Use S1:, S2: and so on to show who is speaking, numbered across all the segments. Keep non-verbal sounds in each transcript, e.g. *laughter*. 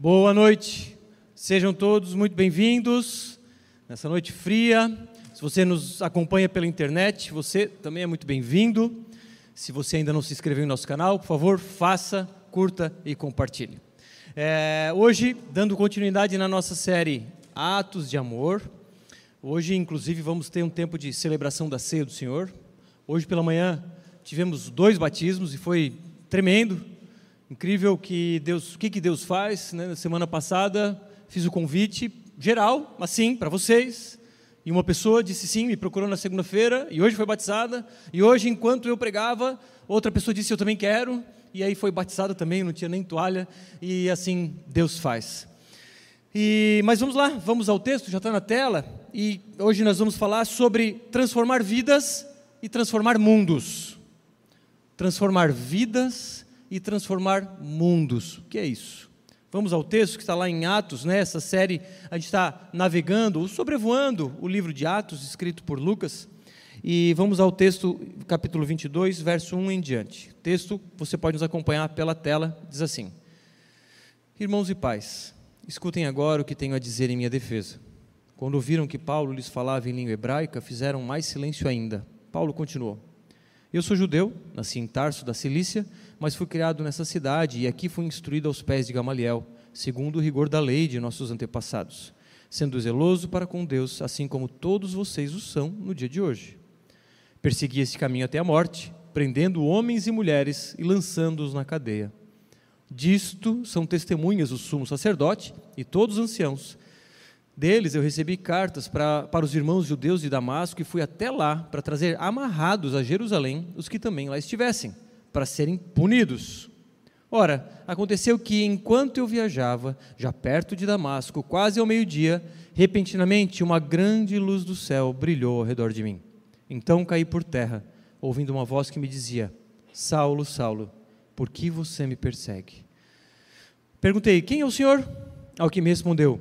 S1: Boa noite, sejam todos muito bem-vindos nessa noite fria. Se você nos acompanha pela internet, você também é muito bem-vindo. Se você ainda não se inscreveu em nosso canal, por favor, faça, curta e compartilhe. É, hoje, dando continuidade na nossa série Atos de Amor, hoje, inclusive, vamos ter um tempo de celebração da ceia do Senhor. Hoje pela manhã tivemos dois batismos e foi tremendo Incrível que Deus, o que, que Deus faz. Né? Na semana passada fiz o convite geral, assim, para vocês. E uma pessoa disse sim, me procurou na segunda-feira, e hoje foi batizada. E hoje, enquanto eu pregava, outra pessoa disse eu também quero. E aí foi batizada também, não tinha nem toalha. E assim Deus faz. E, mas vamos lá, vamos ao texto, já está na tela. E hoje nós vamos falar sobre transformar vidas e transformar mundos. Transformar vidas e transformar mundos. O que é isso? Vamos ao texto que está lá em Atos, né? série a gente está navegando, sobrevoando o livro de Atos, escrito por Lucas, e vamos ao texto, capítulo 22, verso 1 em diante. O texto, você pode nos acompanhar pela tela, diz assim: Irmãos e pais, escutem agora o que tenho a dizer em minha defesa. Quando ouviram que Paulo lhes falava em língua hebraica, fizeram mais silêncio ainda. Paulo continuou: Eu sou judeu, nasci em Tarso da Cilícia, mas fui criado nessa cidade e aqui fui instruído aos pés de Gamaliel, segundo o rigor da lei de nossos antepassados, sendo zeloso para com Deus, assim como todos vocês o são no dia de hoje. Persegui esse caminho até a morte, prendendo homens e mulheres e lançando-os na cadeia. Disto são testemunhas o sumo sacerdote e todos os anciãos. Deles eu recebi cartas para, para os irmãos judeus de Damasco e fui até lá para trazer amarrados a Jerusalém os que também lá estivessem para serem punidos. Ora, aconteceu que, enquanto eu viajava, já perto de Damasco, quase ao meio-dia, repentinamente uma grande luz do céu brilhou ao redor de mim. Então caí por terra, ouvindo uma voz que me dizia: Saulo, Saulo, por que você me persegue? Perguntei: Quem é o Senhor? Ao que me respondeu: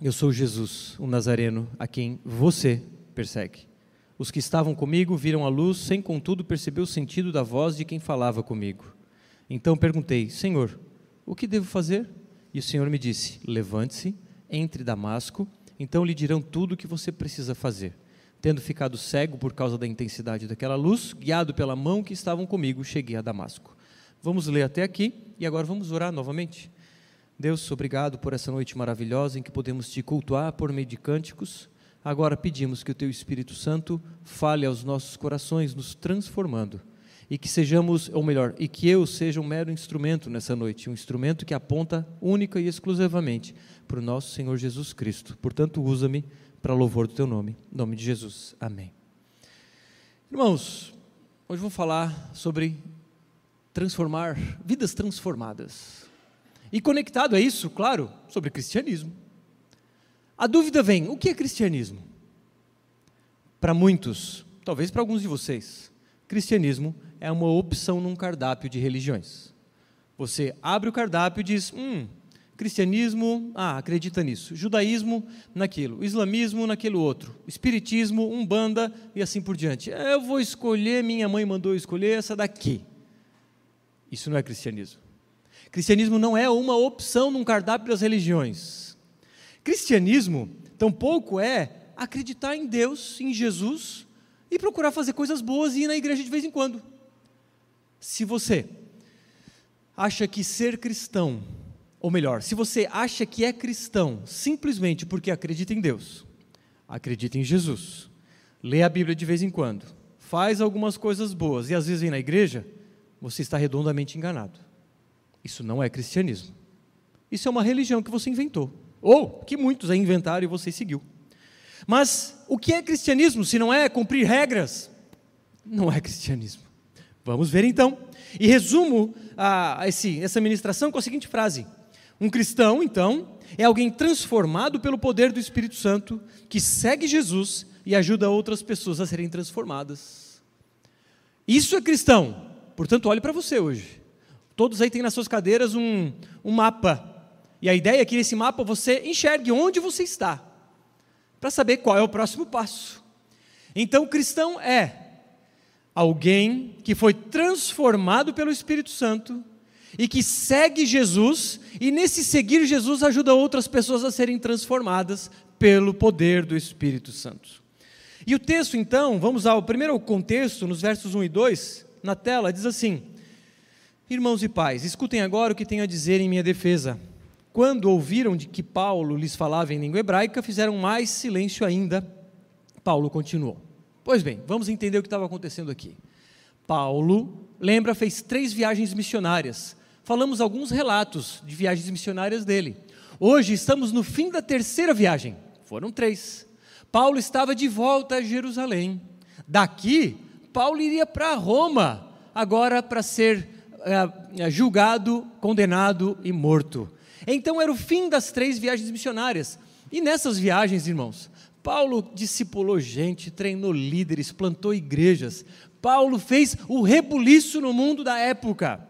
S1: Eu sou Jesus, o Nazareno, a quem você persegue. Os que estavam comigo viram a luz, sem contudo perceber o sentido da voz de quem falava comigo. Então perguntei: Senhor, o que devo fazer? E o Senhor me disse: Levante-se, entre Damasco, então lhe dirão tudo o que você precisa fazer. Tendo ficado cego por causa da intensidade daquela luz, guiado pela mão que estavam comigo, cheguei a Damasco. Vamos ler até aqui e agora vamos orar novamente. Deus, obrigado por essa noite maravilhosa em que podemos te cultuar por meio de cânticos. Agora pedimos que o Teu Espírito Santo fale aos nossos corações, nos transformando, e que sejamos, ou melhor, e que eu seja um mero instrumento nessa noite, um instrumento que aponta única e exclusivamente para o nosso Senhor Jesus Cristo. Portanto, usa-me para louvor do Teu nome. Em nome de Jesus. Amém. Irmãos, hoje vou falar sobre transformar, vidas transformadas. E conectado a isso, claro, sobre cristianismo. A dúvida vem: o que é cristianismo? Para muitos, talvez para alguns de vocês, cristianismo é uma opção num cardápio de religiões. Você abre o cardápio e diz: hum, cristianismo, ah, acredita nisso. Judaísmo, naquilo. Islamismo, naquilo outro. Espiritismo, umbanda e assim por diante. Eu vou escolher, minha mãe mandou escolher essa daqui. Isso não é cristianismo. Cristianismo não é uma opção num cardápio das religiões. Cristianismo tampouco é acreditar em Deus, em Jesus e procurar fazer coisas boas e ir na igreja de vez em quando. Se você acha que ser cristão, ou melhor, se você acha que é cristão simplesmente porque acredita em Deus, acredita em Jesus, lê a Bíblia de vez em quando, faz algumas coisas boas e às vezes vem na igreja, você está redondamente enganado. Isso não é cristianismo. Isso é uma religião que você inventou. Ou que muitos inventaram e você seguiu. Mas o que é cristianismo se não é cumprir regras? Não é cristianismo. Vamos ver então. E resumo a, a esse, essa ministração com a seguinte frase: Um cristão, então, é alguém transformado pelo poder do Espírito Santo, que segue Jesus e ajuda outras pessoas a serem transformadas. Isso é cristão. Portanto, olhe para você hoje. Todos aí têm nas suas cadeiras um, um mapa e a ideia é que nesse mapa você enxergue onde você está, para saber qual é o próximo passo. Então, cristão é alguém que foi transformado pelo Espírito Santo e que segue Jesus, e nesse seguir Jesus ajuda outras pessoas a serem transformadas pelo poder do Espírito Santo. E o texto, então, vamos ao primeiro contexto, nos versos 1 e 2, na tela, diz assim: Irmãos e pais, escutem agora o que tenho a dizer em minha defesa. Quando ouviram de que Paulo lhes falava em língua hebraica, fizeram mais silêncio ainda. Paulo continuou. Pois bem, vamos entender o que estava acontecendo aqui. Paulo, lembra, fez três viagens missionárias. Falamos alguns relatos de viagens missionárias dele. Hoje estamos no fim da terceira viagem. Foram três. Paulo estava de volta a Jerusalém. Daqui, Paulo iria para Roma, agora para ser é, julgado, condenado e morto. Então era o fim das três viagens missionárias. E nessas viagens, irmãos, Paulo discipulou gente, treinou líderes, plantou igrejas. Paulo fez o rebuliço no mundo da época,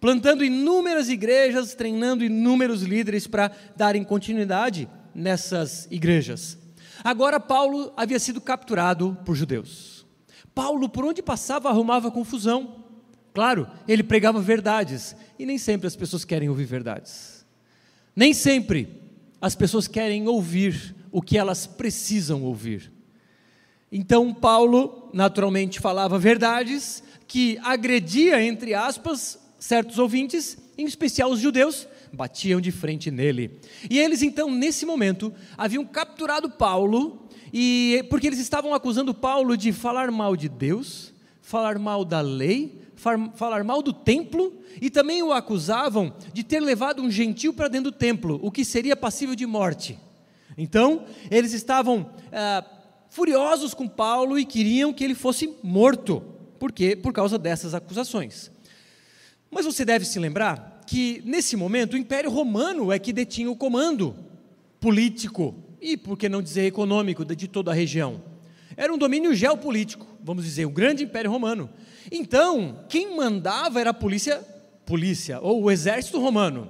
S1: plantando inúmeras igrejas, treinando inúmeros líderes para darem continuidade nessas igrejas. Agora, Paulo havia sido capturado por judeus. Paulo, por onde passava, arrumava confusão. Claro, ele pregava verdades, e nem sempre as pessoas querem ouvir verdades. Nem sempre as pessoas querem ouvir o que elas precisam ouvir. Então, Paulo, naturalmente, falava verdades que agredia, entre aspas, certos ouvintes, em especial os judeus, batiam de frente nele. E eles então, nesse momento, haviam capturado Paulo, e porque eles estavam acusando Paulo de falar mal de Deus, falar mal da lei, falar mal do templo, e também o acusavam de ter levado um gentil para dentro do templo, o que seria passível de morte. Então, eles estavam ah, furiosos com Paulo e queriam que ele fosse morto, porque por causa dessas acusações. Mas você deve se lembrar que, nesse momento, o Império Romano é que detinha o comando político e, por que não dizer, econômico de toda a região. Era um domínio geopolítico, vamos dizer, o grande Império Romano. Então, quem mandava era a polícia, polícia ou o exército romano.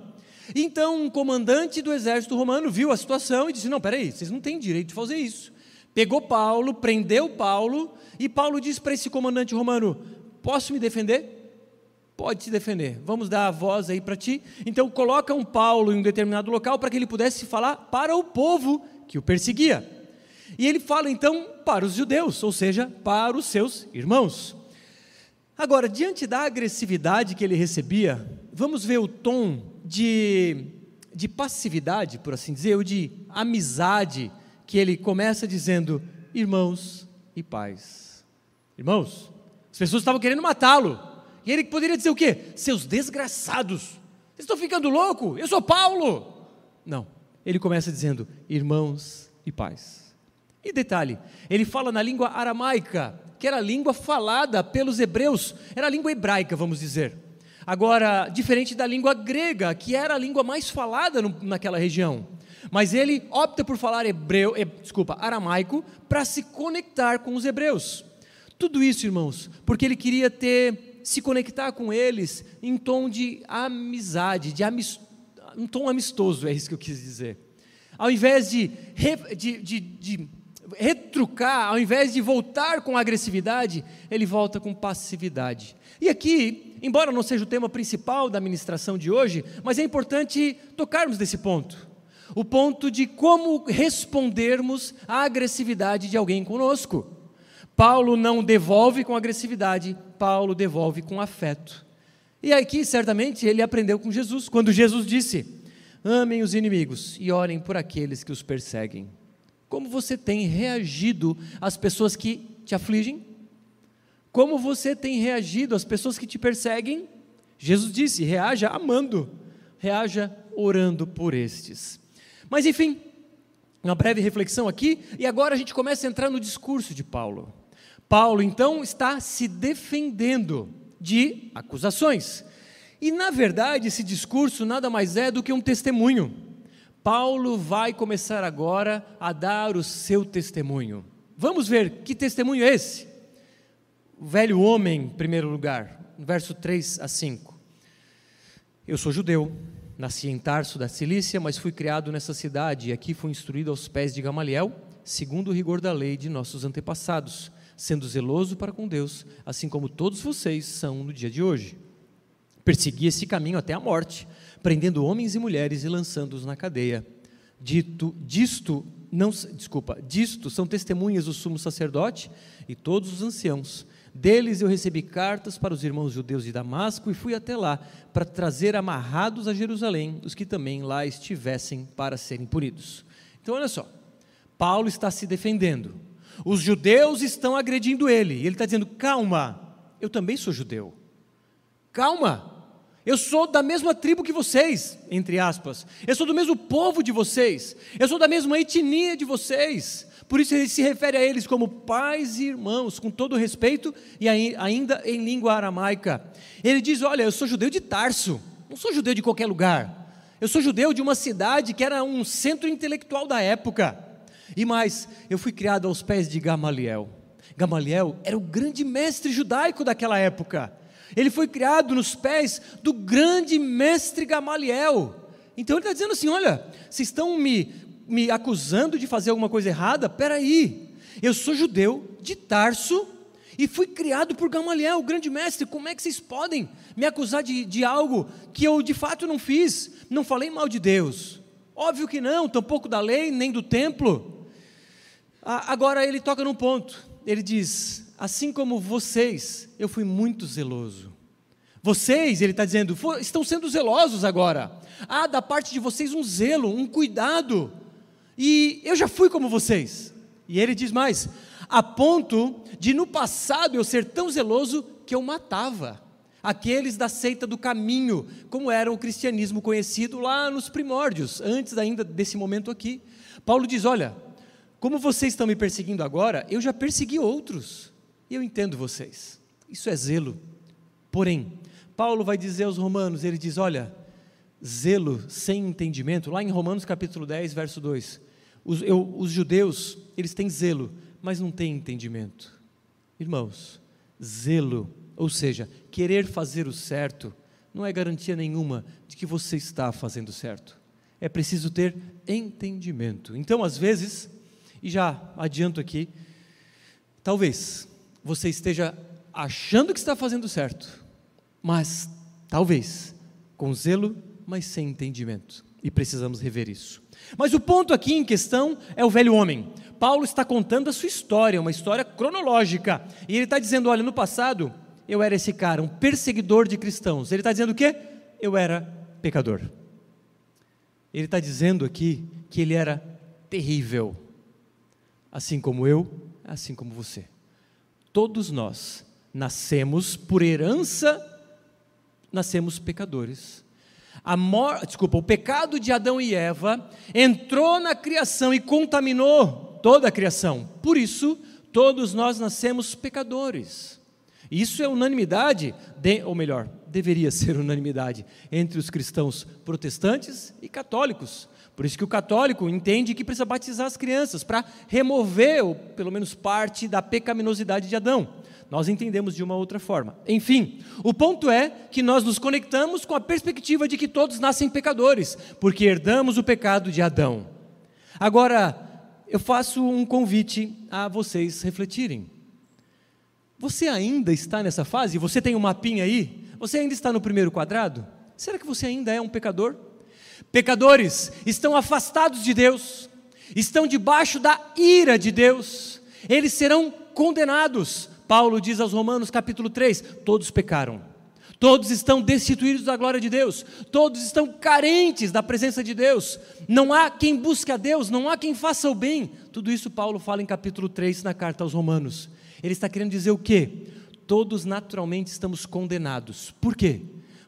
S1: Então, um comandante do exército romano viu a situação e disse: Não, peraí, vocês não têm direito de fazer isso. Pegou Paulo, prendeu Paulo, e Paulo disse para esse comandante romano: Posso me defender? pode se defender. Vamos dar a voz aí para ti. Então coloca um Paulo em um determinado local para que ele pudesse falar para o povo que o perseguia. E ele fala então para os judeus, ou seja, para os seus irmãos. Agora, diante da agressividade que ele recebia, vamos ver o tom de, de passividade, por assim dizer, ou de amizade, que ele começa dizendo: irmãos e pais. Irmãos, as pessoas estavam querendo matá-lo, e ele poderia dizer o quê? Seus desgraçados, vocês estão ficando louco? Eu sou Paulo. Não, ele começa dizendo irmãos e pais. E detalhe, ele fala na língua aramaica, que era a língua falada pelos hebreus, era a língua hebraica, vamos dizer. Agora, diferente da língua grega, que era a língua mais falada no, naquela região. Mas ele opta por falar hebreu, he, desculpa, aramaico, para se conectar com os hebreus. Tudo isso, irmãos, porque ele queria ter se conectar com eles em tom de amizade, de amist... um tom amistoso, é isso que eu quis dizer. Ao invés de, de, de, de retrucar, ao invés de voltar com agressividade, ele volta com passividade. E aqui, embora não seja o tema principal da ministração de hoje, mas é importante tocarmos nesse ponto. O ponto de como respondermos à agressividade de alguém conosco. Paulo não devolve com agressividade, Paulo devolve com afeto. E aqui, certamente, ele aprendeu com Jesus, quando Jesus disse: Amem os inimigos e orem por aqueles que os perseguem. Como você tem reagido às pessoas que te afligem? Como você tem reagido às pessoas que te perseguem? Jesus disse: reaja amando, reaja orando por estes. Mas enfim, uma breve reflexão aqui, e agora a gente começa a entrar no discurso de Paulo. Paulo, então, está se defendendo de acusações. E, na verdade, esse discurso nada mais é do que um testemunho. Paulo vai começar agora a dar o seu testemunho. Vamos ver que testemunho é esse? O velho homem, em primeiro lugar, verso 3 a 5. Eu sou judeu, nasci em Tarso da Cilícia, mas fui criado nessa cidade e aqui fui instruído aos pés de Gamaliel, segundo o rigor da lei de nossos antepassados sendo zeloso para com Deus, assim como todos vocês são no dia de hoje. Persegui esse caminho até a morte, prendendo homens e mulheres e lançando-os na cadeia. Dito, disto, não, desculpa, disto são testemunhas o sumo sacerdote e todos os anciãos. Deles eu recebi cartas para os irmãos judeus de Damasco e fui até lá para trazer amarrados a Jerusalém os que também lá estivessem para serem punidos. Então, olha só, Paulo está se defendendo. Os judeus estão agredindo ele. Ele está dizendo: calma, eu também sou judeu. Calma, eu sou da mesma tribo que vocês, entre aspas. Eu sou do mesmo povo de vocês. Eu sou da mesma etnia de vocês. Por isso ele se refere a eles como pais e irmãos, com todo respeito e ainda em língua aramaica. Ele diz: Olha, eu sou judeu de Tarso, não sou judeu de qualquer lugar. Eu sou judeu de uma cidade que era um centro intelectual da época. E mais, eu fui criado aos pés de Gamaliel. Gamaliel era o grande mestre judaico daquela época. Ele foi criado nos pés do grande mestre Gamaliel. Então ele está dizendo assim: olha, vocês estão me, me acusando de fazer alguma coisa errada? Peraí, eu sou judeu de Tarso e fui criado por Gamaliel, o grande mestre. Como é que vocês podem me acusar de, de algo que eu de fato não fiz? Não falei mal de Deus. Óbvio que não, tampouco da lei, nem do templo. Agora ele toca num ponto. Ele diz: assim como vocês, eu fui muito zeloso. Vocês, ele está dizendo, estão sendo zelosos agora. Há da parte de vocês um zelo, um cuidado. E eu já fui como vocês. E ele diz mais: a ponto de no passado eu ser tão zeloso que eu matava aqueles da seita do caminho, como era o cristianismo conhecido lá nos primórdios, antes ainda desse momento aqui. Paulo diz: olha, como vocês estão me perseguindo agora, eu já persegui outros. E eu entendo vocês, isso é zelo. Porém, Paulo vai dizer aos romanos, ele diz: olha, zelo sem entendimento, lá em Romanos capítulo 10, verso 2, os, eu, os judeus, eles têm zelo, mas não têm entendimento. Irmãos, zelo, ou seja, querer fazer o certo, não é garantia nenhuma de que você está fazendo certo. É preciso ter entendimento. Então, às vezes, e já adianto aqui, talvez você esteja achando que está fazendo certo, mas talvez com zelo, mas sem entendimento. E precisamos rever isso. Mas o ponto aqui em questão é o velho homem. Paulo está contando a sua história, uma história cronológica. E ele está dizendo: olha, no passado eu era esse cara, um perseguidor de cristãos. Ele está dizendo o quê? Eu era pecador. Ele está dizendo aqui que ele era terrível, assim como eu, assim como você. Todos nós nascemos por herança, nascemos pecadores. A. Desculpa, o pecado de Adão e Eva entrou na criação e contaminou toda a criação. Por isso, todos nós nascemos pecadores. Isso é unanimidade, de... ou melhor, deveria *laughs* ser unanimidade entre os cristãos protestantes e católicos. Por isso que o católico entende que precisa batizar as crianças para remover, ou pelo menos parte da pecaminosidade de Adão. Nós entendemos de uma outra forma. Enfim, o ponto é que nós nos conectamos com a perspectiva de que todos nascem pecadores, porque herdamos o pecado de Adão. Agora, eu faço um convite a vocês refletirem. Você ainda está nessa fase? Você tem um mapinha aí? Você ainda está no primeiro quadrado? Será que você ainda é um pecador? Pecadores estão afastados de Deus, estão debaixo da ira de Deus, eles serão condenados. Paulo diz aos Romanos, capítulo 3: todos pecaram, todos estão destituídos da glória de Deus, todos estão carentes da presença de Deus, não há quem busque a Deus, não há quem faça o bem. Tudo isso Paulo fala em capítulo 3 na carta aos Romanos. Ele está querendo dizer o quê? Todos naturalmente estamos condenados. Por quê?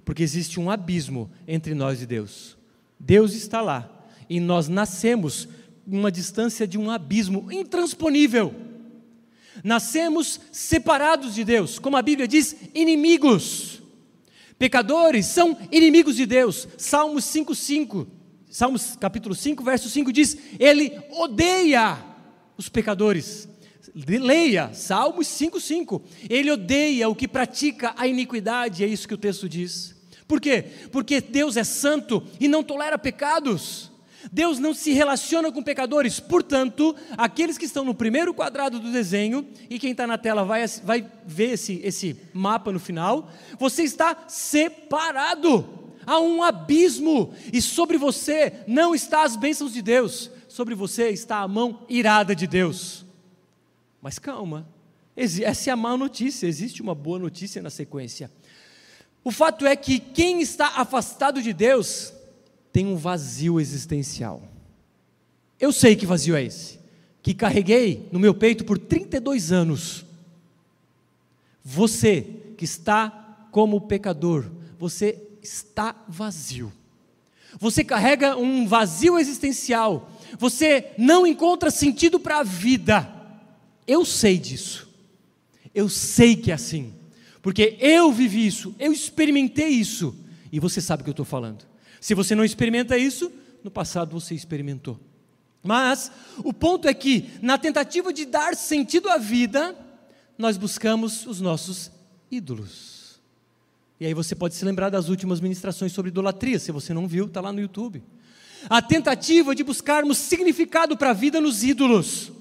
S1: Porque existe um abismo entre nós e Deus. Deus está lá e nós nascemos uma distância de um abismo intransponível. Nascemos separados de Deus, como a Bíblia diz, inimigos. Pecadores são inimigos de Deus. Salmos 5:5. Salmos capítulo 5, verso 5 diz: Ele odeia os pecadores. Leia Salmos 5:5. Ele odeia o que pratica a iniquidade, é isso que o texto diz. Por quê? Porque Deus é santo e não tolera pecados. Deus não se relaciona com pecadores, portanto, aqueles que estão no primeiro quadrado do desenho, e quem está na tela vai, vai ver esse, esse mapa no final, você está separado. Há um abismo, e sobre você não está as bênçãos de Deus, sobre você está a mão irada de Deus. Mas calma, essa é a má notícia, existe uma boa notícia na sequência. O fato é que quem está afastado de Deus tem um vazio existencial. Eu sei que vazio é esse, que carreguei no meu peito por 32 anos. Você que está como pecador, você está vazio. Você carrega um vazio existencial. Você não encontra sentido para a vida. Eu sei disso. Eu sei que é assim. Porque eu vivi isso, eu experimentei isso. E você sabe o que eu estou falando. Se você não experimenta isso, no passado você experimentou. Mas o ponto é que, na tentativa de dar sentido à vida, nós buscamos os nossos ídolos. E aí você pode se lembrar das últimas ministrações sobre idolatria, se você não viu, está lá no YouTube. A tentativa de buscarmos significado para a vida nos ídolos.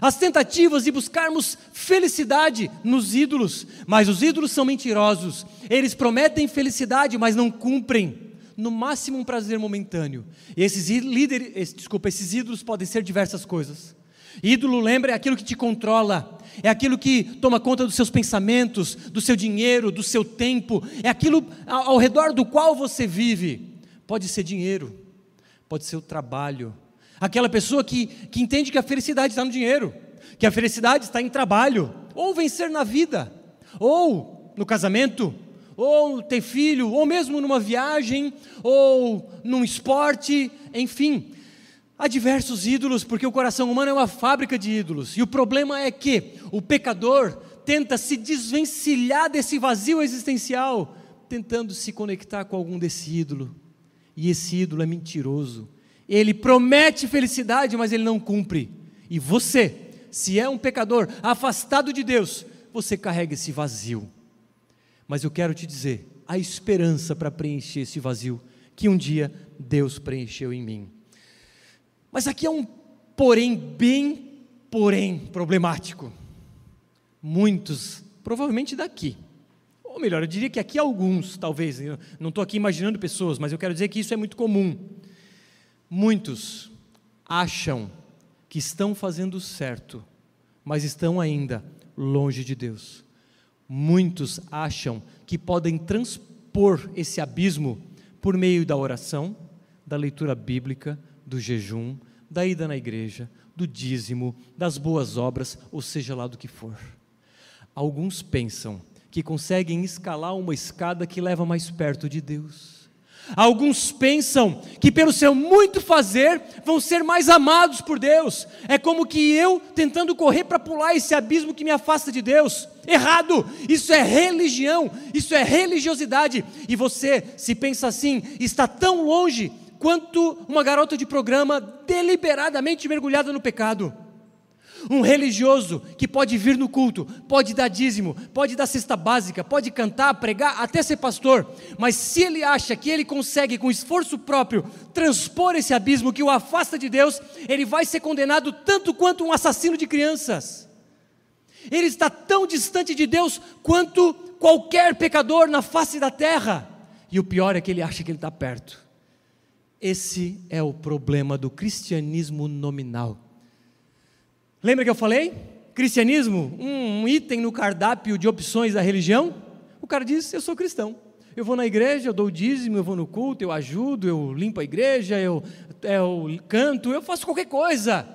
S1: As tentativas de buscarmos felicidade nos ídolos, mas os ídolos são mentirosos. Eles prometem felicidade, mas não cumprem. No máximo um prazer momentâneo. E esses líderes, desculpa, esses ídolos podem ser diversas coisas. Ídolo, lembra, é aquilo que te controla, é aquilo que toma conta dos seus pensamentos, do seu dinheiro, do seu tempo, é aquilo ao redor do qual você vive. Pode ser dinheiro, pode ser o trabalho, aquela pessoa que, que entende que a felicidade está no dinheiro, que a felicidade está em trabalho, ou vencer na vida, ou no casamento, ou ter filho, ou mesmo numa viagem, ou num esporte, enfim. Há diversos ídolos, porque o coração humano é uma fábrica de ídolos. E o problema é que o pecador tenta se desvencilhar desse vazio existencial, tentando se conectar com algum desse ídolo. E esse ídolo é mentiroso. Ele promete felicidade, mas ele não cumpre. E você, se é um pecador afastado de Deus, você carrega esse vazio. Mas eu quero te dizer, há esperança para preencher esse vazio que um dia Deus preencheu em mim. Mas aqui é um porém bem, porém problemático. Muitos, provavelmente daqui, ou melhor, eu diria que aqui alguns, talvez, eu não estou aqui imaginando pessoas, mas eu quero dizer que isso é muito comum. Muitos acham que estão fazendo certo, mas estão ainda longe de Deus. Muitos acham que podem transpor esse abismo por meio da oração, da leitura bíblica, do jejum, da ida na igreja, do dízimo, das boas obras, ou seja lá do que for. Alguns pensam que conseguem escalar uma escada que leva mais perto de Deus. Alguns pensam que pelo seu muito fazer vão ser mais amados por Deus. É como que eu tentando correr para pular esse abismo que me afasta de Deus. Errado! Isso é religião, isso é religiosidade. E você, se pensa assim, está tão longe quanto uma garota de programa deliberadamente mergulhada no pecado. Um religioso que pode vir no culto, pode dar dízimo, pode dar cesta básica, pode cantar, pregar, até ser pastor, mas se ele acha que ele consegue, com esforço próprio, transpor esse abismo que o afasta de Deus, ele vai ser condenado tanto quanto um assassino de crianças. Ele está tão distante de Deus quanto qualquer pecador na face da terra. E o pior é que ele acha que ele está perto. Esse é o problema do cristianismo nominal. Lembra que eu falei? Cristianismo, um item no cardápio de opções da religião. O cara diz: Eu sou cristão. Eu vou na igreja, eu dou o dízimo, eu vou no culto, eu ajudo, eu limpo a igreja, eu, eu canto, eu faço qualquer coisa.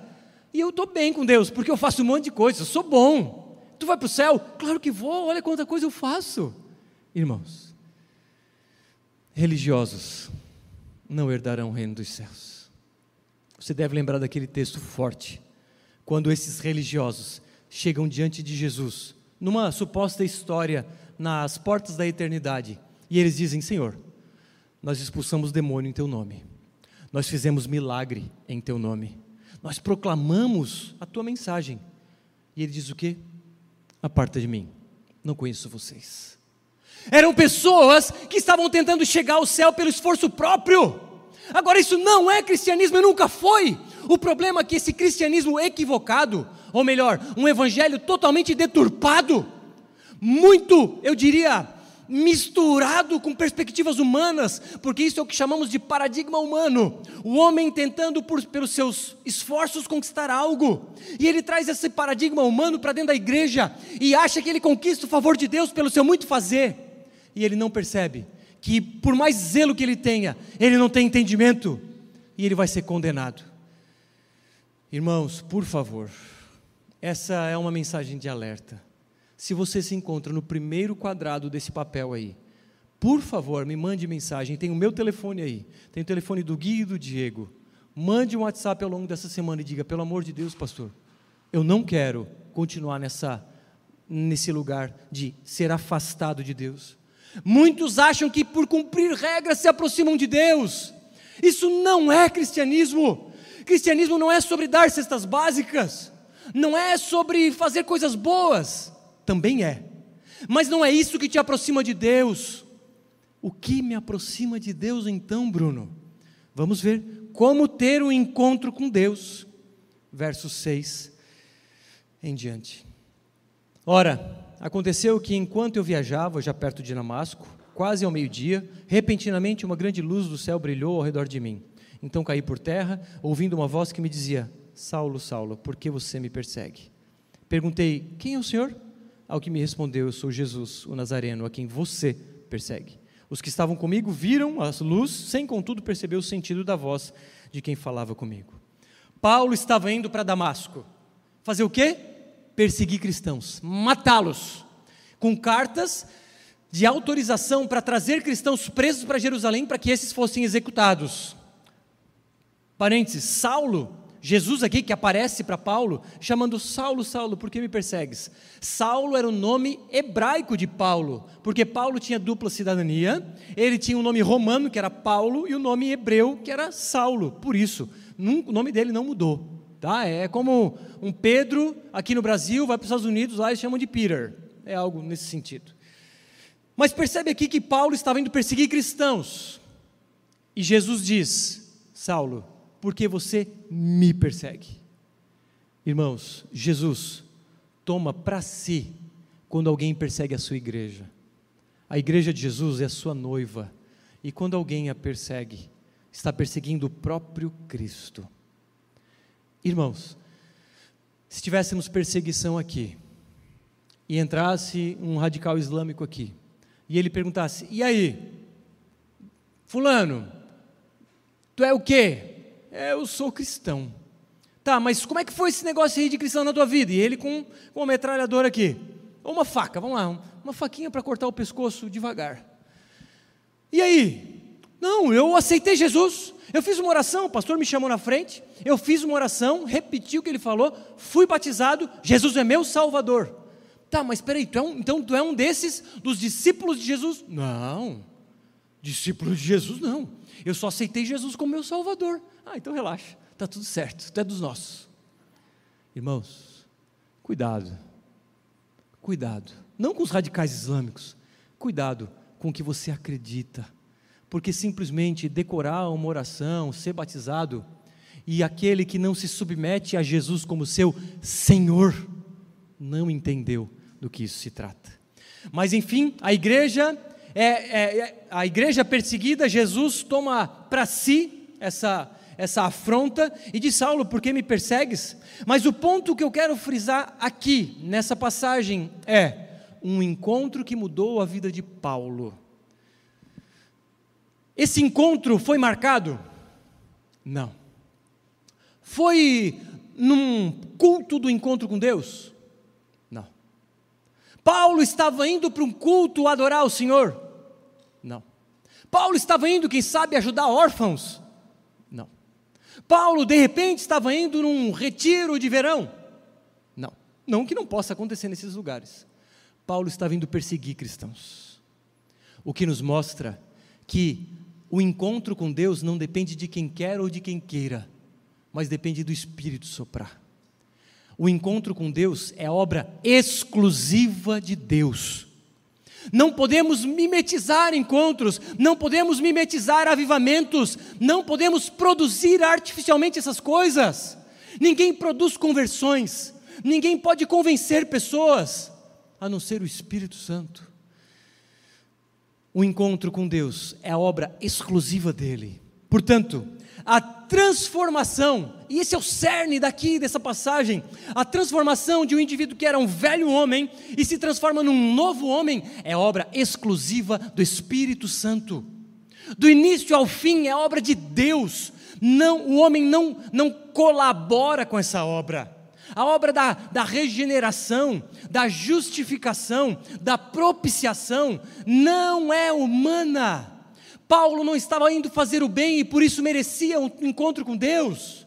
S1: E eu estou bem com Deus, porque eu faço um monte de coisa, eu sou bom. Tu vai para o céu? Claro que vou, olha quanta coisa eu faço. Irmãos, religiosos, não herdarão o reino dos céus. Você deve lembrar daquele texto forte, quando esses religiosos chegam diante de Jesus, numa suposta história nas portas da eternidade, e eles dizem: Senhor, nós expulsamos demônio em teu nome, nós fizemos milagre em teu nome, nós proclamamos a tua mensagem. E ele diz o quê? Aparta de mim, não conheço vocês. Eram pessoas que estavam tentando chegar ao céu pelo esforço próprio. Agora, isso não é cristianismo e nunca foi. O problema é que esse cristianismo equivocado, ou melhor, um evangelho totalmente deturpado, muito, eu diria, misturado com perspectivas humanas, porque isso é o que chamamos de paradigma humano. O homem tentando, por, pelos seus esforços, conquistar algo, e ele traz esse paradigma humano para dentro da igreja e acha que ele conquista o favor de Deus pelo seu muito fazer, e ele não percebe que, por mais zelo que ele tenha, ele não tem entendimento e ele vai ser condenado. Irmãos, por favor, essa é uma mensagem de alerta. Se você se encontra no primeiro quadrado desse papel aí, por favor, me mande mensagem. Tem o meu telefone aí, tem o telefone do Gui e do Diego. Mande um WhatsApp ao longo dessa semana e diga: pelo amor de Deus, pastor, eu não quero continuar nessa, nesse lugar de ser afastado de Deus. Muitos acham que por cumprir regras se aproximam de Deus. Isso não é cristianismo. Cristianismo não é sobre dar cestas básicas, não é sobre fazer coisas boas também é. Mas não é isso que te aproxima de Deus. O que me aproxima de Deus então, Bruno? Vamos ver como ter um encontro com Deus. Verso 6 em diante. Ora, aconteceu que enquanto eu viajava, já perto de Damasco, quase ao meio-dia, repentinamente uma grande luz do céu brilhou ao redor de mim. Então caí por terra, ouvindo uma voz que me dizia: Saulo, Saulo, por que você me persegue? Perguntei: Quem é o Senhor? Ao que me respondeu: Eu sou Jesus, o Nazareno, a quem você persegue. Os que estavam comigo viram a luz, sem contudo perceber o sentido da voz de quem falava comigo. Paulo estava indo para Damasco. Fazer o quê? Perseguir cristãos, matá-los, com cartas de autorização para trazer cristãos presos para Jerusalém para que esses fossem executados. Parênteses, Saulo Jesus aqui que aparece para Paulo, chamando Saulo, Saulo, por que me persegues? Saulo era o nome hebraico de Paulo, porque Paulo tinha dupla cidadania, ele tinha um nome romano, que era Paulo, e o um nome hebreu, que era Saulo, por isso, o nome dele não mudou. Tá? É como um Pedro aqui no Brasil, vai para os Estados Unidos, lá eles chamam de Peter, é algo nesse sentido. Mas percebe aqui que Paulo estava indo perseguir cristãos, e Jesus diz: Saulo, porque você me persegue. Irmãos, Jesus toma para si quando alguém persegue a sua igreja. A igreja de Jesus é a sua noiva, e quando alguém a persegue, está perseguindo o próprio Cristo. Irmãos, se tivéssemos perseguição aqui, e entrasse um radical islâmico aqui, e ele perguntasse: e aí, Fulano, tu é o quê? É, eu sou cristão. Tá, mas como é que foi esse negócio aí de cristão na tua vida? E ele com, com uma metralhadora aqui. Ou uma faca, vamos lá, uma faquinha para cortar o pescoço devagar. E aí? Não, eu aceitei Jesus. Eu fiz uma oração, o pastor me chamou na frente, eu fiz uma oração, repeti o que ele falou, fui batizado, Jesus é meu Salvador. Tá, mas espera tu é um, então tu é um desses, dos discípulos de Jesus? Não, discípulo de Jesus não. Eu só aceitei Jesus como meu Salvador. Ah, então relaxa, está tudo certo, tu é dos nossos. Irmãos, cuidado, cuidado, não com os radicais islâmicos, cuidado com o que você acredita, porque simplesmente decorar uma oração, ser batizado, e aquele que não se submete a Jesus como seu Senhor, não entendeu do que isso se trata. Mas enfim, a igreja é, é, é a igreja perseguida, Jesus toma para si essa essa afronta e diz: Saulo, por que me persegues? Mas o ponto que eu quero frisar aqui, nessa passagem, é um encontro que mudou a vida de Paulo. Esse encontro foi marcado? Não. Foi num culto do encontro com Deus? Não. Paulo estava indo para um culto adorar o Senhor? Não. Paulo estava indo, quem sabe, ajudar órfãos? Paulo, de repente, estava indo num retiro de verão. Não, não que não possa acontecer nesses lugares. Paulo estava indo perseguir cristãos. O que nos mostra que o encontro com Deus não depende de quem quer ou de quem queira, mas depende do Espírito soprar. O encontro com Deus é obra exclusiva de Deus. Não podemos mimetizar encontros, não podemos mimetizar avivamentos, não podemos produzir artificialmente essas coisas. Ninguém produz conversões, ninguém pode convencer pessoas, a não ser o Espírito Santo. O encontro com Deus é a obra exclusiva dele. Portanto, a transformação, e esse é o cerne daqui dessa passagem, a transformação de um indivíduo que era um velho homem e se transforma num novo homem, é obra exclusiva do Espírito Santo. Do início ao fim é obra de Deus. Não, o homem não, não colabora com essa obra. A obra da, da regeneração, da justificação, da propiciação, não é humana Paulo não estava indo fazer o bem e por isso merecia um encontro com Deus.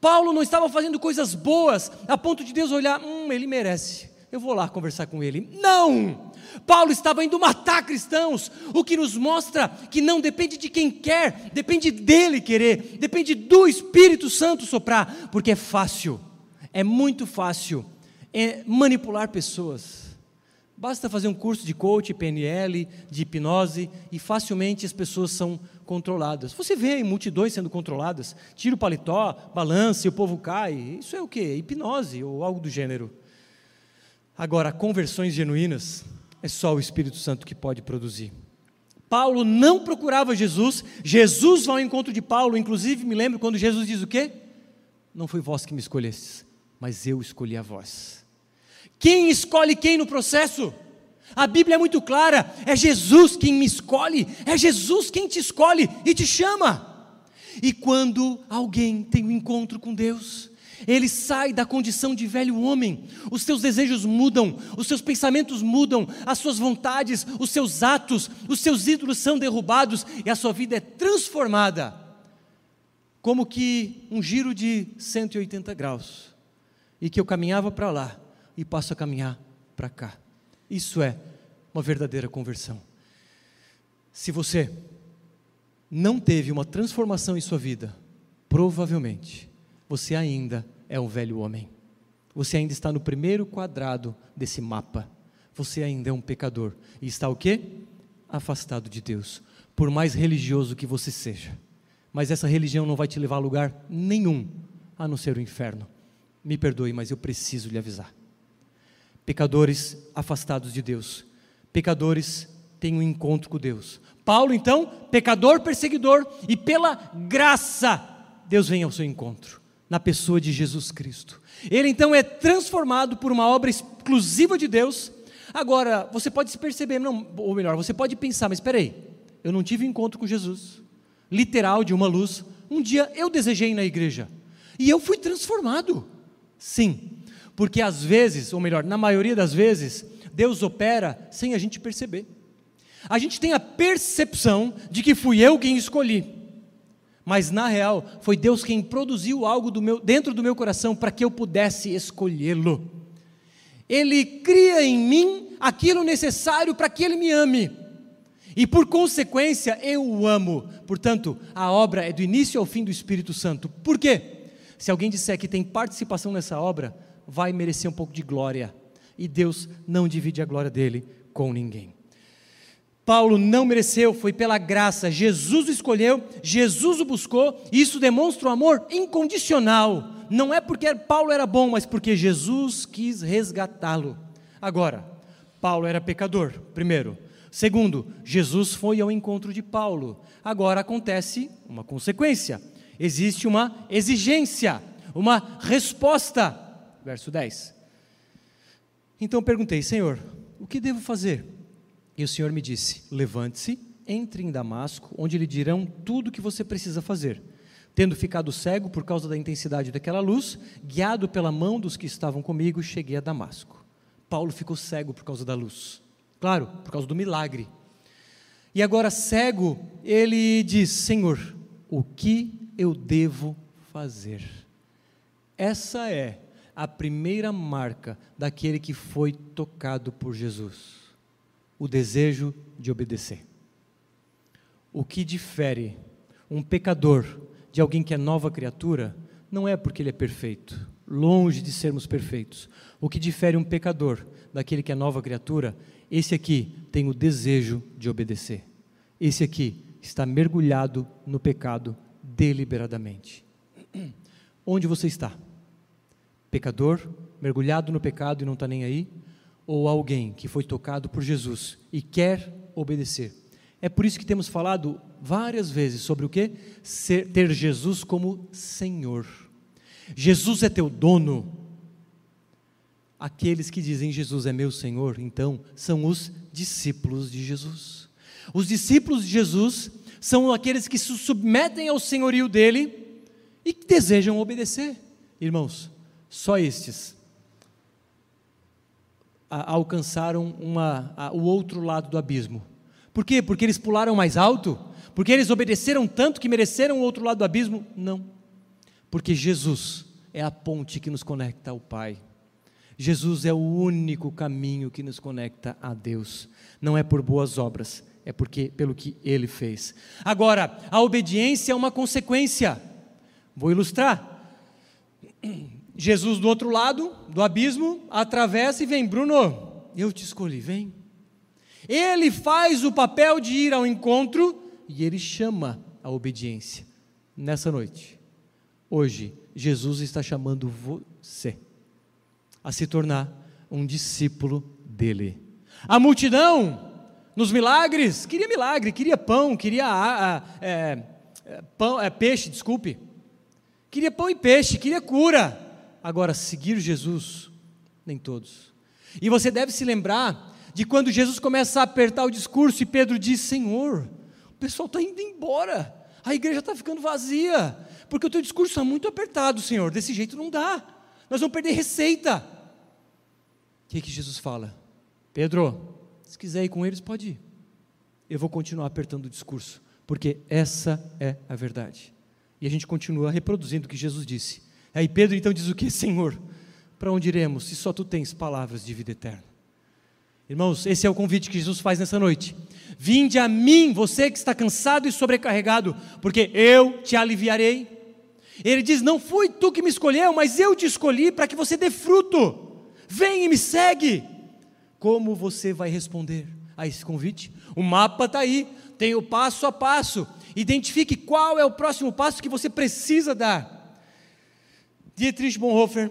S1: Paulo não estava fazendo coisas boas a ponto de Deus olhar, hum, ele merece, eu vou lá conversar com ele. Não! Paulo estava indo matar cristãos, o que nos mostra que não depende de quem quer, depende dele querer, depende do Espírito Santo soprar, porque é fácil, é muito fácil é manipular pessoas. Basta fazer um curso de coach, PNL, de hipnose e facilmente as pessoas são controladas. Você vê multidões sendo controladas, tira o paletó, balança e o povo cai. Isso é o que? Hipnose ou algo do gênero. Agora, conversões genuínas é só o Espírito Santo que pode produzir. Paulo não procurava Jesus, Jesus vai ao encontro de Paulo, inclusive me lembro quando Jesus diz o quê? Não foi vós que me escolhestes, mas eu escolhi a vós. Quem escolhe quem no processo? A Bíblia é muito clara: é Jesus quem me escolhe, é Jesus quem te escolhe e te chama. E quando alguém tem um encontro com Deus, ele sai da condição de velho homem, os seus desejos mudam, os seus pensamentos mudam, as suas vontades, os seus atos, os seus ídolos são derrubados e a sua vida é transformada, como que um giro de 180 graus, e que eu caminhava para lá, e passo a caminhar para cá. Isso é uma verdadeira conversão. Se você não teve uma transformação em sua vida, provavelmente você ainda é um velho homem. Você ainda está no primeiro quadrado desse mapa. Você ainda é um pecador e está o quê? Afastado de Deus. Por mais religioso que você seja. Mas essa religião não vai te levar a lugar nenhum, a não ser o inferno. Me perdoe, mas eu preciso lhe avisar pecadores afastados de Deus. Pecadores têm um encontro com Deus. Paulo, então, pecador perseguidor, e pela graça, Deus vem ao seu encontro, na pessoa de Jesus Cristo. Ele então é transformado por uma obra exclusiva de Deus. Agora, você pode se perceber, não, ou melhor, você pode pensar, mas espera aí, eu não tive encontro com Jesus, literal de uma luz. Um dia eu desejei ir na igreja e eu fui transformado. Sim, porque às vezes, ou melhor, na maioria das vezes, Deus opera sem a gente perceber. A gente tem a percepção de que fui eu quem escolhi. Mas na real, foi Deus quem produziu algo do meu, dentro do meu coração para que eu pudesse escolhê-lo. Ele cria em mim aquilo necessário para que ele me ame. E por consequência, eu o amo. Portanto, a obra é do início ao fim do Espírito Santo. Por quê? Se alguém disser que tem participação nessa obra, vai merecer um pouco de glória. E Deus não divide a glória dele com ninguém. Paulo não mereceu, foi pela graça. Jesus o escolheu, Jesus o buscou, e isso demonstra um amor incondicional. Não é porque Paulo era bom, mas porque Jesus quis resgatá-lo. Agora, Paulo era pecador, primeiro. Segundo, Jesus foi ao encontro de Paulo. Agora acontece uma consequência. Existe uma exigência, uma resposta verso 10. Então perguntei, Senhor, o que devo fazer? E o Senhor me disse: Levante-se, entre em Damasco, onde lhe dirão tudo o que você precisa fazer. Tendo ficado cego por causa da intensidade daquela luz, guiado pela mão dos que estavam comigo, cheguei a Damasco. Paulo ficou cego por causa da luz. Claro, por causa do milagre. E agora, cego, ele diz: Senhor, o que eu devo fazer? Essa é a primeira marca daquele que foi tocado por Jesus: o desejo de obedecer. O que difere um pecador de alguém que é nova criatura não é porque ele é perfeito. longe de sermos perfeitos. O que difere um pecador daquele que é nova criatura, esse aqui tem o desejo de obedecer. Esse aqui está mergulhado no pecado deliberadamente. Onde você está? Pecador, mergulhado no pecado e não está nem aí? Ou alguém que foi tocado por Jesus e quer obedecer? É por isso que temos falado várias vezes sobre o que? Ter Jesus como Senhor. Jesus é teu dono. Aqueles que dizem Jesus é meu Senhor, então, são os discípulos de Jesus. Os discípulos de Jesus são aqueles que se submetem ao senhorio dele e que desejam obedecer. Irmãos, só estes alcançaram uma, a, o outro lado do abismo. Por quê? Porque eles pularam mais alto? Porque eles obedeceram tanto que mereceram o outro lado do abismo? Não. Porque Jesus é a ponte que nos conecta ao Pai. Jesus é o único caminho que nos conecta a Deus. Não é por boas obras, é porque pelo que ele fez. Agora, a obediência é uma consequência. Vou ilustrar. Jesus do outro lado do abismo atravessa e vem, Bruno, eu te escolhi, vem. Ele faz o papel de ir ao encontro e ele chama a obediência. Nessa noite, hoje, Jesus está chamando você a se tornar um discípulo dele. A multidão, nos milagres, queria milagre, queria pão, queria ah, é, é, pão, é, peixe, desculpe. Queria pão e peixe, queria cura. Agora, seguir Jesus, nem todos. E você deve se lembrar de quando Jesus começa a apertar o discurso e Pedro diz: Senhor, o pessoal está indo embora, a igreja está ficando vazia, porque o teu discurso está muito apertado, Senhor, desse jeito não dá, nós vamos perder receita. O que, que Jesus fala? Pedro, se quiser ir com eles, pode ir. Eu vou continuar apertando o discurso, porque essa é a verdade. E a gente continua reproduzindo o que Jesus disse. Aí Pedro então diz o que? Senhor, para onde iremos se só tu tens palavras de vida eterna? Irmãos, esse é o convite que Jesus faz nessa noite. Vinde a mim, você que está cansado e sobrecarregado, porque eu te aliviarei. Ele diz: Não fui tu que me escolheu, mas eu te escolhi para que você dê fruto. Vem e me segue. Como você vai responder a esse convite? O mapa está aí, tem o passo a passo. Identifique qual é o próximo passo que você precisa dar. Dietrich Bonhoeffer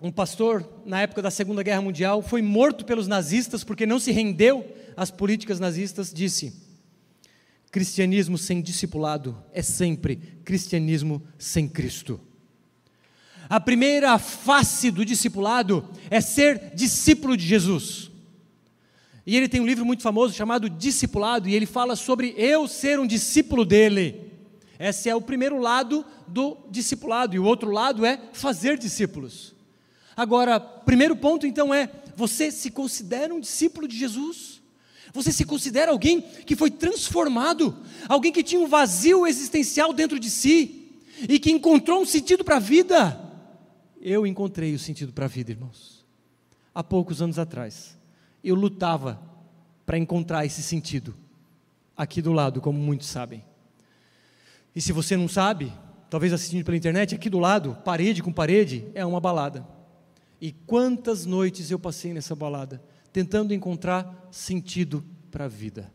S1: um pastor, na época da Segunda Guerra Mundial, foi morto pelos nazistas porque não se rendeu às políticas nazistas, disse: Cristianismo sem discipulado é sempre cristianismo sem Cristo. A primeira face do discipulado é ser discípulo de Jesus. E ele tem um livro muito famoso chamado Discipulado, e ele fala sobre eu ser um discípulo dele. Esse é o primeiro lado do discipulado, e o outro lado é fazer discípulos. Agora, primeiro ponto então é: você se considera um discípulo de Jesus? Você se considera alguém que foi transformado, alguém que tinha um vazio existencial dentro de si e que encontrou um sentido para a vida? Eu encontrei o sentido para a vida, irmãos. Há poucos anos atrás, eu lutava para encontrar esse sentido aqui do lado, como muitos sabem. E se você não sabe, talvez assistindo pela internet, aqui do lado, parede com parede, é uma balada. E quantas noites eu passei nessa balada, tentando encontrar sentido para a vida.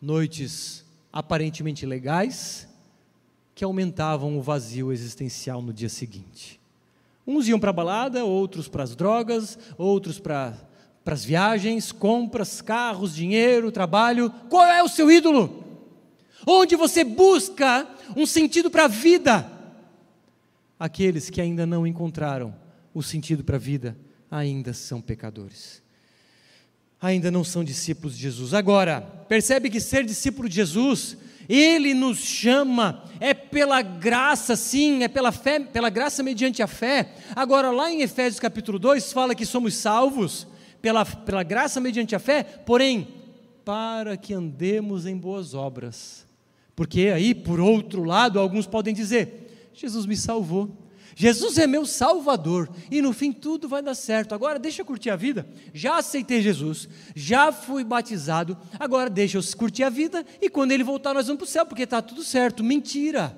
S1: Noites aparentemente legais, que aumentavam o vazio existencial no dia seguinte. Uns iam para a balada, outros para as drogas, outros para as viagens, compras, carros, dinheiro, trabalho. Qual é o seu ídolo? Onde você busca um sentido para a vida? Aqueles que ainda não encontraram o sentido para a vida, ainda são pecadores. Ainda não são discípulos de Jesus. Agora, percebe que ser discípulo de Jesus, ele nos chama, é pela graça, sim, é pela fé, pela graça mediante a fé. Agora, lá em Efésios capítulo 2, fala que somos salvos pela, pela graça mediante a fé, porém, para que andemos em boas obras. Porque aí, por outro lado, alguns podem dizer: Jesus me salvou, Jesus é meu salvador e no fim tudo vai dar certo. Agora deixa eu curtir a vida. Já aceitei Jesus, já fui batizado, agora deixa eu curtir a vida e quando ele voltar nós vamos para o céu, porque está tudo certo. Mentira.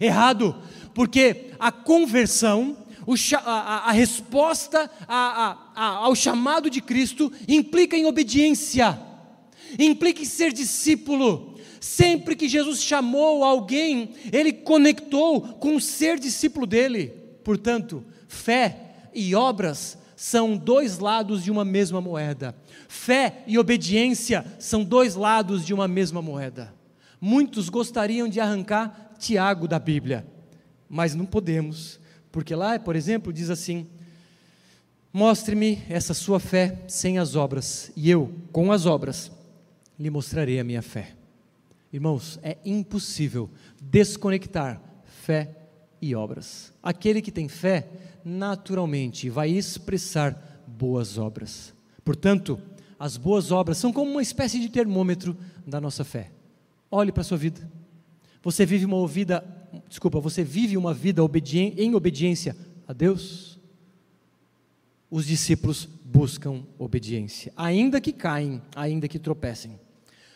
S1: Errado, porque a conversão, a, resposta ao chamado de Cristo implica em obediência, implica em ser discípulo. Sempre que Jesus chamou alguém, ele conectou com ser discípulo dele. Portanto, fé e obras são dois lados de uma mesma moeda. Fé e obediência são dois lados de uma mesma moeda. Muitos gostariam de arrancar Tiago da Bíblia, mas não podemos, porque lá, por exemplo, diz assim: Mostre-me essa sua fé sem as obras, e eu, com as obras, lhe mostrarei a minha fé. Irmãos, é impossível desconectar fé e obras. Aquele que tem fé, naturalmente, vai expressar boas obras. Portanto, as boas obras são como uma espécie de termômetro da nossa fé. Olhe para a sua vida. Você vive uma vida, desculpa, você vive uma vida em obediência a Deus? Os discípulos buscam obediência, ainda que caem, ainda que tropecem.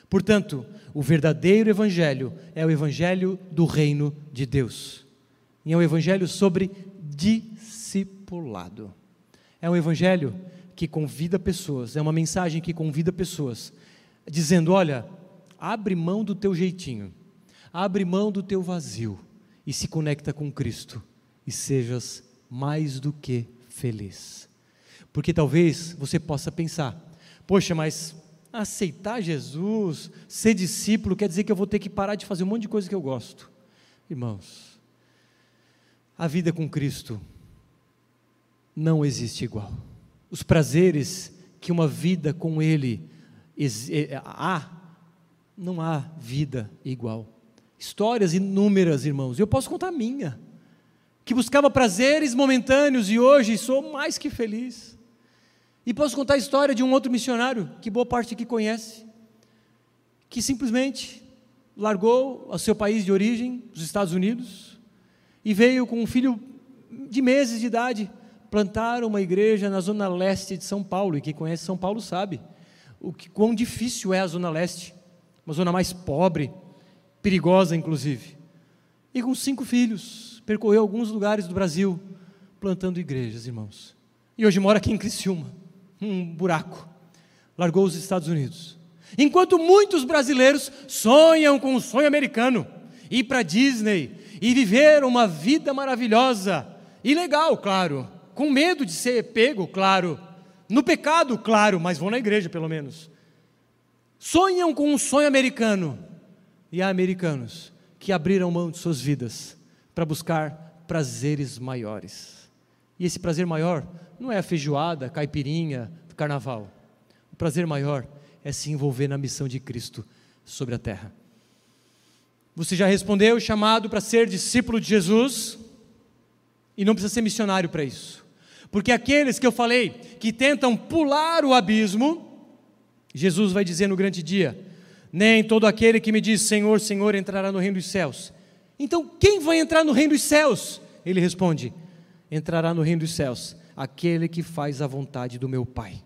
S1: Portanto, o verdadeiro evangelho é o evangelho do reino de Deus. E é um evangelho sobre discipulado. É um evangelho que convida pessoas, é uma mensagem que convida pessoas, dizendo: olha, abre mão do teu jeitinho, abre mão do teu vazio e se conecta com Cristo e sejas mais do que feliz. Porque talvez você possa pensar: poxa, mas aceitar Jesus, ser discípulo, quer dizer que eu vou ter que parar de fazer um monte de coisa que eu gosto. Irmãos, a vida com Cristo não existe igual. Os prazeres que uma vida com Ele eh, há, não há vida igual. Histórias inúmeras, irmãos. Eu posso contar a minha, que buscava prazeres momentâneos e hoje sou mais que feliz. E posso contar a história de um outro missionário, que boa parte aqui conhece, que simplesmente largou o seu país de origem, os Estados Unidos, e veio com um filho de meses de idade plantar uma igreja na zona leste de São Paulo. E quem conhece São Paulo sabe o que, quão difícil é a zona leste, uma zona mais pobre, perigosa inclusive. E com cinco filhos, percorreu alguns lugares do Brasil plantando igrejas, irmãos. E hoje mora aqui em Criciúma, um buraco. Largou os Estados Unidos. Enquanto muitos brasileiros sonham com o sonho americano, ir para Disney e viver uma vida maravilhosa, e legal, claro, com medo de ser pego, claro, no pecado, claro, mas vão na igreja pelo menos. Sonham com um sonho americano, e há americanos que abriram mão de suas vidas para buscar prazeres maiores. E esse prazer maior não é a feijoada, caipirinha carnaval. O prazer maior é se envolver na missão de Cristo sobre a terra. Você já respondeu o chamado para ser discípulo de Jesus? E não precisa ser missionário para isso. Porque aqueles que eu falei que tentam pular o abismo, Jesus vai dizer no grande dia: nem todo aquele que me diz Senhor, Senhor entrará no reino dos céus. Então, quem vai entrar no reino dos céus? Ele responde: entrará no reino dos céus aquele que faz a vontade do meu Pai.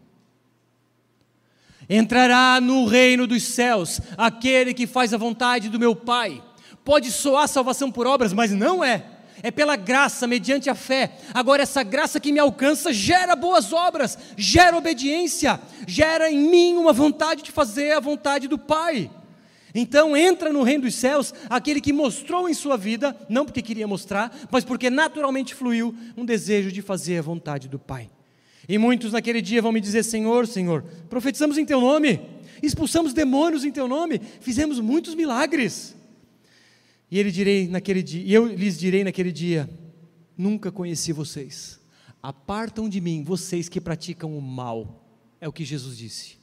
S1: Entrará no reino dos céus aquele que faz a vontade do meu Pai. Pode soar salvação por obras, mas não é é pela graça, mediante a fé. Agora, essa graça que me alcança gera boas obras, gera obediência, gera em mim uma vontade de fazer a vontade do Pai. Então entra no reino dos céus aquele que mostrou em sua vida, não porque queria mostrar, mas porque naturalmente fluiu um desejo de fazer a vontade do Pai. E muitos naquele dia vão me dizer: Senhor, Senhor, profetizamos em Teu nome, expulsamos demônios em Teu nome, fizemos muitos milagres. E ele direi naquele dia, e eu lhes direi naquele dia: Nunca conheci vocês. Apartam de mim vocês que praticam o mal. É o que Jesus disse.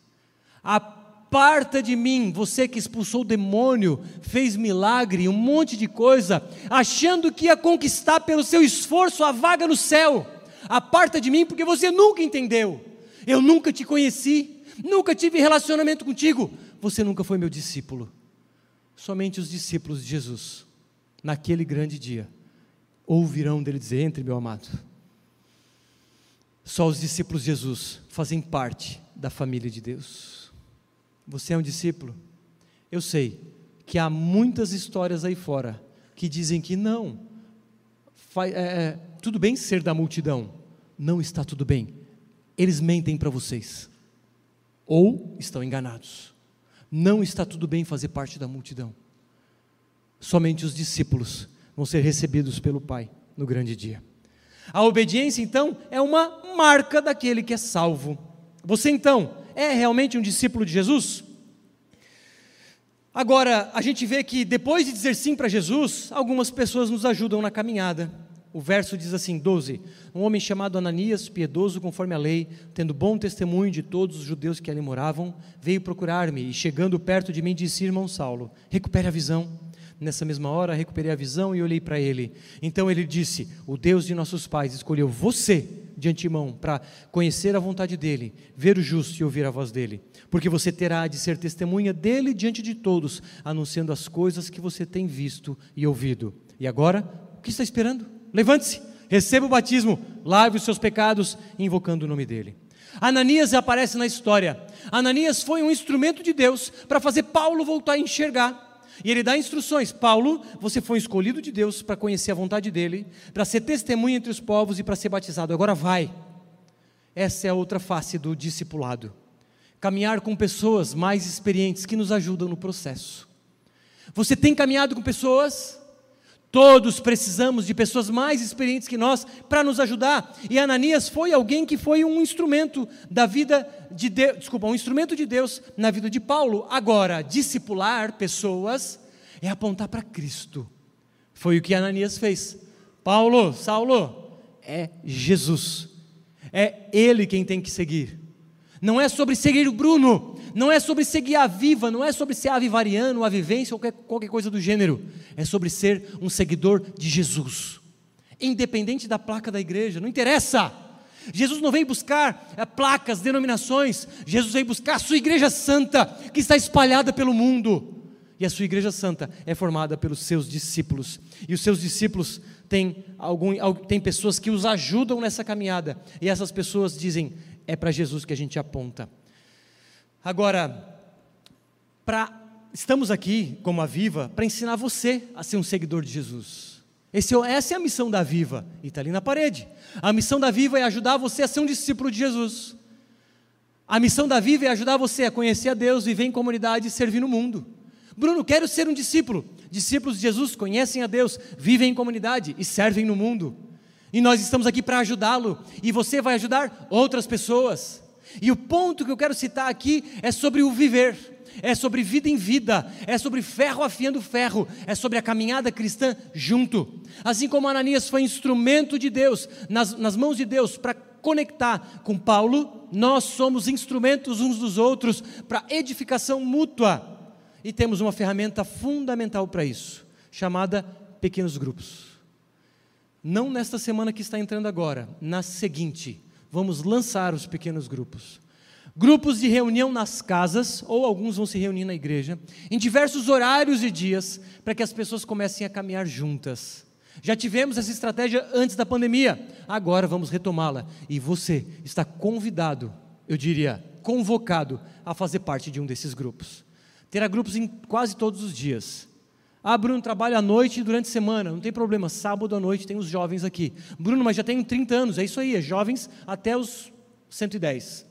S1: Aparta de mim, você que expulsou o demônio, fez milagre, um monte de coisa, achando que ia conquistar pelo seu esforço a vaga no céu. Aparta de mim porque você nunca entendeu. Eu nunca te conheci, nunca tive relacionamento contigo. Você nunca foi meu discípulo. Somente os discípulos de Jesus, naquele grande dia, ouvirão dele dizer: Entre, meu amado. Só os discípulos de Jesus fazem parte da família de Deus. Você é um discípulo? Eu sei que há muitas histórias aí fora que dizem que não. É, é, tudo bem ser da multidão. Não está tudo bem. Eles mentem para vocês. Ou estão enganados. Não está tudo bem fazer parte da multidão. Somente os discípulos vão ser recebidos pelo Pai no grande dia. A obediência, então, é uma marca daquele que é salvo. Você, então, é realmente um discípulo de Jesus? Agora, a gente vê que depois de dizer sim para Jesus, algumas pessoas nos ajudam na caminhada. O verso diz assim, 12: Um homem chamado Ananias, piedoso conforme a lei, tendo bom testemunho de todos os judeus que ali moravam, veio procurar-me e, chegando perto de mim, disse: Irmão Saulo, recupere a visão. Nessa mesma hora, recuperei a visão e olhei para ele. Então ele disse: O Deus de nossos pais escolheu você de antemão para conhecer a vontade dele, ver o justo e ouvir a voz dele. Porque você terá de ser testemunha dele diante de todos, anunciando as coisas que você tem visto e ouvido. E agora, o que está esperando? Levante-se, receba o batismo, lave os seus pecados, invocando o nome dele. Ananias aparece na história. Ananias foi um instrumento de Deus para fazer Paulo voltar a enxergar. E ele dá instruções: Paulo, você foi escolhido de Deus para conhecer a vontade dele, para ser testemunha entre os povos e para ser batizado. Agora vai. Essa é a outra face do discipulado. Caminhar com pessoas mais experientes que nos ajudam no processo. Você tem caminhado com pessoas Todos precisamos de pessoas mais experientes que nós para nos ajudar. E Ananias foi alguém que foi um instrumento da vida de Deus, desculpa, um instrumento de Deus na vida de Paulo. Agora, discipular pessoas é apontar para Cristo. Foi o que Ananias fez. Paulo, Saulo, é Jesus. É ele quem tem que seguir. Não é sobre seguir o Bruno, não é sobre seguir a viva, não é sobre ser avivariano, a vivência ou qualquer, qualquer coisa do gênero. É sobre ser um seguidor de Jesus. Independente da placa da igreja, não interessa. Jesus não veio buscar é, placas, denominações. Jesus veio buscar a sua igreja santa, que está espalhada pelo mundo. E a sua igreja santa é formada pelos seus discípulos. E os seus discípulos têm, algum, têm pessoas que os ajudam nessa caminhada. E essas pessoas dizem: é para Jesus que a gente aponta. Agora, pra, estamos aqui, como a Viva, para ensinar você a ser um seguidor de Jesus. Esse, é essa é a missão da Viva, e está ali na parede. A missão da Viva é ajudar você a ser um discípulo de Jesus. A missão da Viva é ajudar você a conhecer a Deus, viver em comunidade e servir no mundo. Bruno, quero ser um discípulo. Discípulos de Jesus conhecem a Deus, vivem em comunidade e servem no mundo. E nós estamos aqui para ajudá-lo, e você vai ajudar outras pessoas. E o ponto que eu quero citar aqui é sobre o viver, é sobre vida em vida, é sobre ferro afiando ferro, é sobre a caminhada cristã junto. Assim como Ananias foi instrumento de Deus, nas, nas mãos de Deus, para conectar com Paulo, nós somos instrumentos uns dos outros para edificação mútua. E temos uma ferramenta fundamental para isso, chamada pequenos grupos. Não nesta semana que está entrando agora, na seguinte vamos lançar os pequenos grupos. Grupos de reunião nas casas, ou alguns vão se reunir na igreja, em diversos horários e dias, para que as pessoas comecem a caminhar juntas. Já tivemos essa estratégia antes da pandemia, agora vamos retomá-la. E você está convidado, eu diria, convocado a fazer parte de um desses grupos. Terá grupos em quase todos os dias. Ah, Bruno, trabalha à noite e durante a semana, não tem problema, sábado à noite tem os jovens aqui. Bruno, mas já tenho 30 anos, é isso aí, é jovens até os 110.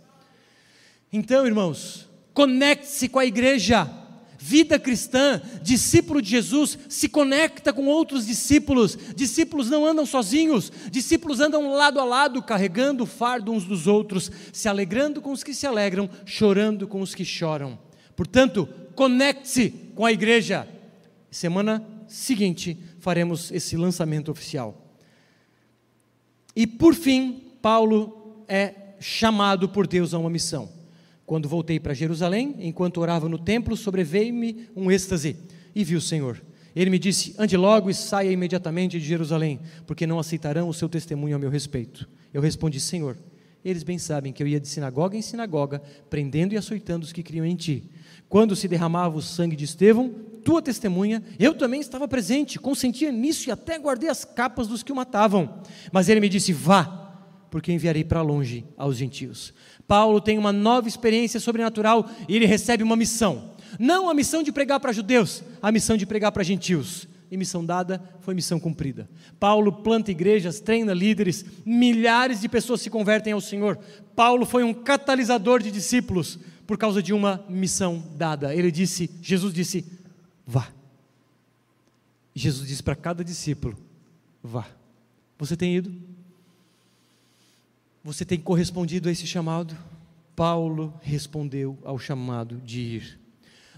S1: Então, irmãos, conecte-se com a igreja. Vida cristã, discípulo de Jesus, se conecta com outros discípulos. Discípulos não andam sozinhos, discípulos andam lado a lado, carregando o fardo uns dos outros, se alegrando com os que se alegram, chorando com os que choram. Portanto, conecte-se com a igreja Semana seguinte faremos esse lançamento oficial. E por fim, Paulo é chamado por Deus a uma missão. Quando voltei para Jerusalém, enquanto orava no templo, sobreveio-me um êxtase e vi o Senhor. Ele me disse: Ande logo e saia imediatamente de Jerusalém, porque não aceitarão o seu testemunho a meu respeito. Eu respondi: Senhor, eles bem sabem que eu ia de sinagoga em sinagoga, prendendo e açoitando os que criam em ti. Quando se derramava o sangue de Estevão, tua testemunha, eu também estava presente, consentia nisso e até guardei as capas dos que o matavam. Mas ele me disse: Vá, porque enviarei para longe aos gentios. Paulo tem uma nova experiência sobrenatural e ele recebe uma missão. Não a missão de pregar para judeus, a missão de pregar para gentios. e missão dada foi missão cumprida. Paulo planta igrejas, treina líderes, milhares de pessoas se convertem ao Senhor. Paulo foi um catalisador de discípulos por causa de uma missão dada. Ele disse, Jesus disse: "Vá". Jesus disse para cada discípulo: "Vá". Você tem ido? Você tem correspondido a esse chamado? Paulo respondeu ao chamado de ir.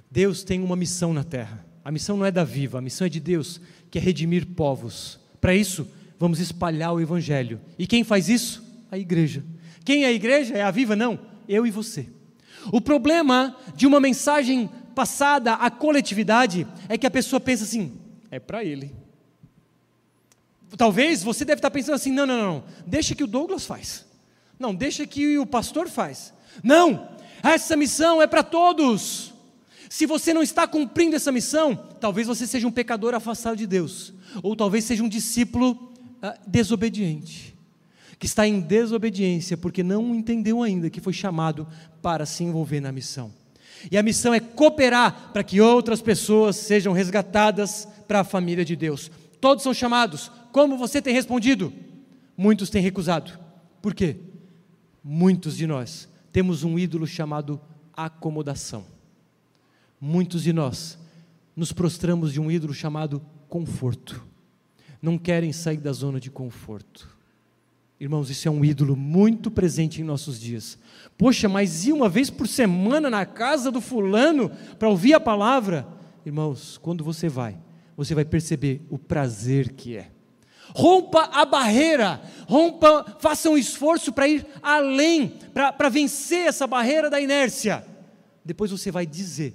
S1: Deus tem uma missão na terra. A missão não é da Viva, a missão é de Deus, que é redimir povos. Para isso, vamos espalhar o Evangelho. E quem faz isso? A igreja. Quem é a igreja? É a Viva? Não, eu e você. O problema de uma mensagem passada à coletividade é que a pessoa pensa assim: é para ele. Talvez você deve estar pensando assim: não, não, não, deixa que o Douglas faz. Não, deixa que o pastor faz. Não, essa missão é para todos. Se você não está cumprindo essa missão, talvez você seja um pecador afastado de Deus, ou talvez seja um discípulo uh, desobediente, que está em desobediência porque não entendeu ainda que foi chamado para se envolver na missão. E a missão é cooperar para que outras pessoas sejam resgatadas para a família de Deus. Todos são chamados. Como você tem respondido? Muitos têm recusado. Por quê? Muitos de nós temos um ídolo chamado acomodação. Muitos de nós nos prostramos de um ídolo chamado conforto. Não querem sair da zona de conforto. Irmãos, isso é um ídolo muito presente em nossos dias. Poxa, mas ir uma vez por semana na casa do fulano para ouvir a palavra? Irmãos, quando você vai, você vai perceber o prazer que é. Rompa a barreira, rompa, faça um esforço para ir além, para vencer essa barreira da inércia. Depois você vai dizer,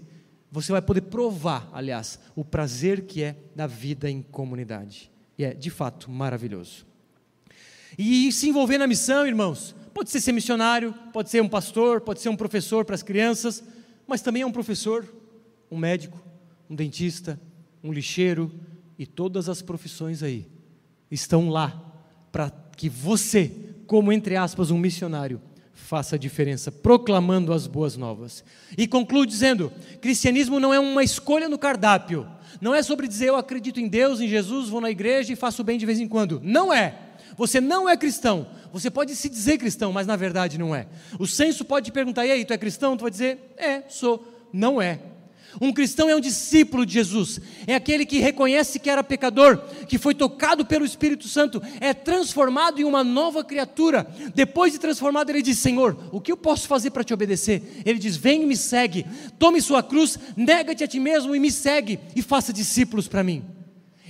S1: você vai poder provar, aliás, o prazer que é da vida em comunidade. E é, de fato, maravilhoso. E se envolver na missão, irmãos, pode ser ser missionário, pode ser um pastor, pode ser um professor para as crianças, mas também é um professor, um médico, um dentista, um lixeiro e todas as profissões aí estão lá para que você, como entre aspas um missionário, faça a diferença, proclamando as boas novas. E concluo dizendo: cristianismo não é uma escolha no cardápio, não é sobre dizer eu acredito em Deus, em Jesus, vou na igreja e faço bem de vez em quando. Não é. Você não é cristão. Você pode se dizer cristão, mas na verdade não é. O censo pode te perguntar: e aí, tu é cristão? Tu vai dizer: é, sou. Não é. Um cristão é um discípulo de Jesus, é aquele que reconhece que era pecador, que foi tocado pelo Espírito Santo, é transformado em uma nova criatura. Depois de transformado, ele diz: Senhor, o que eu posso fazer para te obedecer? Ele diz: Vem e me segue, tome sua cruz, nega-te a ti mesmo e me segue e faça discípulos para mim.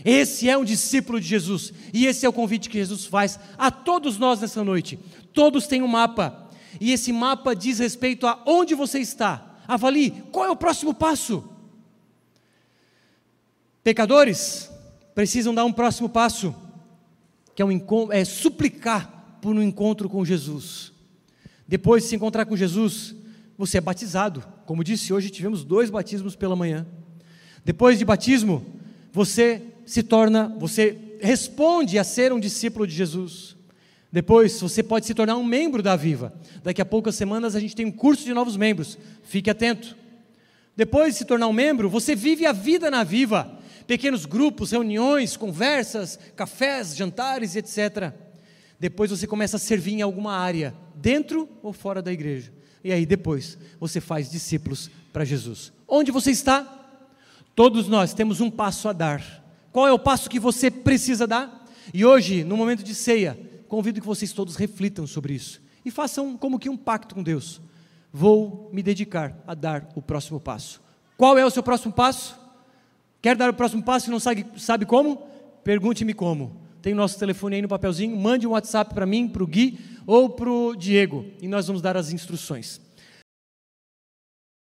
S1: Esse é um discípulo de Jesus, e esse é o convite que Jesus faz a todos nós nessa noite. Todos têm um mapa, e esse mapa diz respeito a onde você está Avalie qual é o próximo passo. Pecadores precisam dar um próximo passo, que é, um, é suplicar por um encontro com Jesus. Depois de se encontrar com Jesus, você é batizado. Como disse, hoje tivemos dois batismos pela manhã. Depois de batismo, você se torna, você responde a ser um discípulo de Jesus. Depois, você pode se tornar um membro da Viva. Daqui a poucas semanas a gente tem um curso de novos membros. Fique atento. Depois de se tornar um membro, você vive a vida na Viva. Pequenos grupos, reuniões, conversas, cafés, jantares, etc. Depois você começa a servir em alguma área, dentro ou fora da igreja. E aí depois você faz discípulos para Jesus. Onde você está? Todos nós temos um passo a dar. Qual é o passo que você precisa dar? E hoje, no momento de ceia, convido que vocês todos reflitam sobre isso e façam como que um pacto com Deus. Vou me dedicar a dar o próximo passo. Qual é o seu próximo passo? Quer dar o próximo passo e não sabe, sabe como? Pergunte-me como. Tem o nosso telefone aí no papelzinho, mande um WhatsApp para mim, para o Gui ou para o Diego, e nós vamos dar as instruções.